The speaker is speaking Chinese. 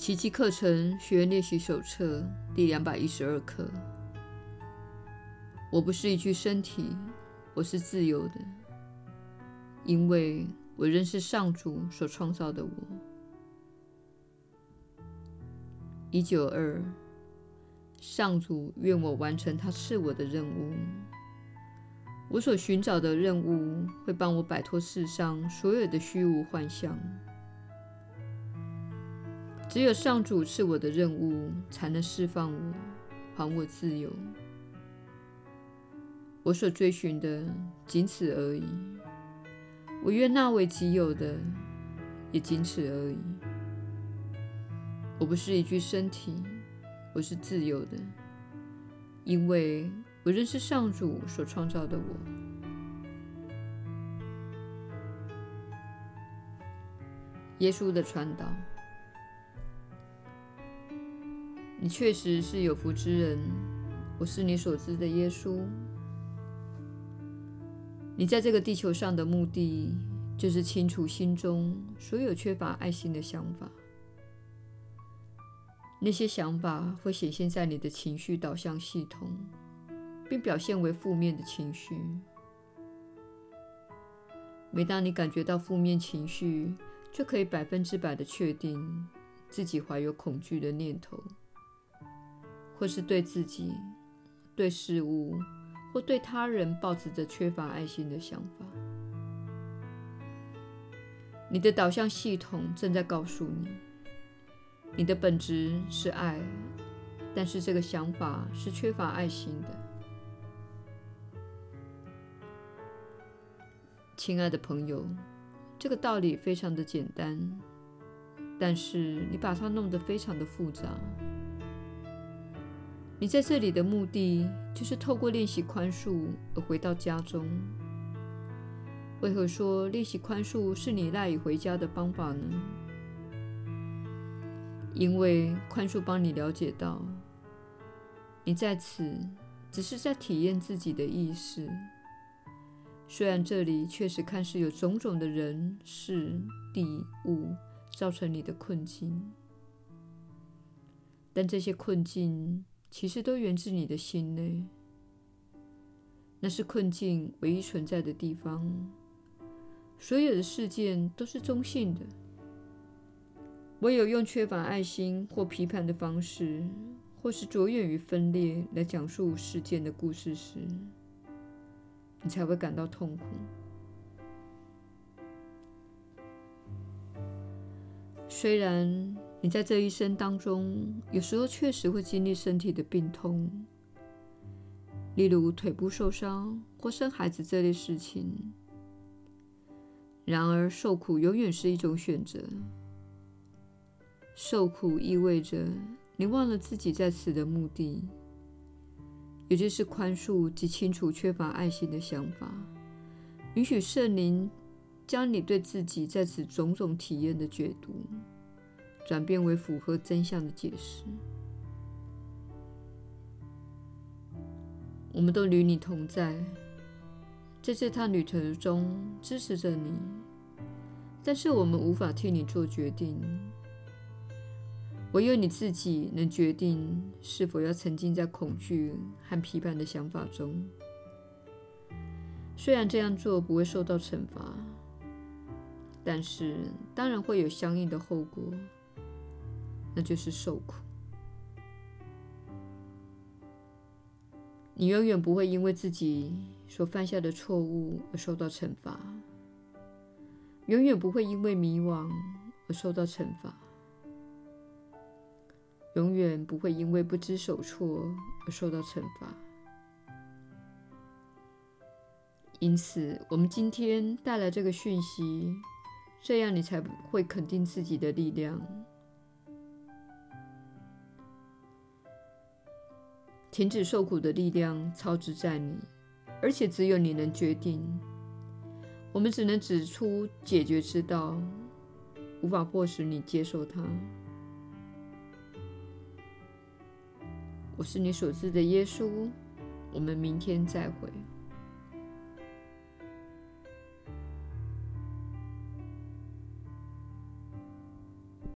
奇迹课程学员练习手册第两百一十二课。我不是一具身体，我是自由的，因为我认识上主所创造的我。一九二，上主愿我完成他赐我的任务。我所寻找的任务会帮我摆脱世上所有的虚无幻象。只有上主赐我的任务，才能释放我，还我自由。我所追寻的仅此而已。我愿纳为己有的，也仅此而已。我不是一具身体，我是自由的，因为我认识上主所创造的我。耶稣的传导。你确实是有福之人，我是你所知的耶稣。你在这个地球上的目的，就是清除心中所有缺乏爱心的想法。那些想法会显现在你的情绪导向系统，并表现为负面的情绪。每当你感觉到负面情绪，就可以百分之百的确定自己怀有恐惧的念头。或是对自己、对事物或对他人抱持着缺乏爱心的想法，你的导向系统正在告诉你，你的本质是爱，但是这个想法是缺乏爱心的。亲爱的朋友，这个道理非常的简单，但是你把它弄得非常的复杂。你在这里的目的就是透过练习宽恕而回到家中。为何说练习宽恕是你赖以回家的方法呢？因为宽恕帮你了解到，你在此只是在体验自己的意识。虽然这里确实看似有种种的人、事、地、物造成你的困境，但这些困境，其实都源自你的心内，那是困境唯一存在的地方。所有的事件都是中性的，唯有用缺乏爱心或批判的方式，或是着眼于分裂来讲述事件的故事时，你才会感到痛苦。虽然。你在这一生当中，有时候确实会经历身体的病痛，例如腿部受伤或生孩子这类事情。然而，受苦永远是一种选择。受苦意味着你忘了自己在此的目的，也就是宽恕及清除缺乏爱心的想法，允许圣灵将你对自己在此种种体验的解读。转变为符合真相的解释。我们都与你同在，在这趟旅程中支持着你，但是我们无法替你做决定。唯有你自己能决定是否要沉浸在恐惧和批判的想法中。虽然这样做不会受到惩罚，但是当然会有相应的后果。那就是受苦。你永远不会因为自己所犯下的错误而受到惩罚，永远不会因为迷惘而受到惩罚，永远不会因为不知所措而受到惩罚。因此，我们今天带来这个讯息，这样你才会肯定自己的力量。停止受苦的力量操之在你，而且只有你能决定。我们只能指出解决之道，无法迫使你接受它。我是你所知的耶稣。我们明天再会。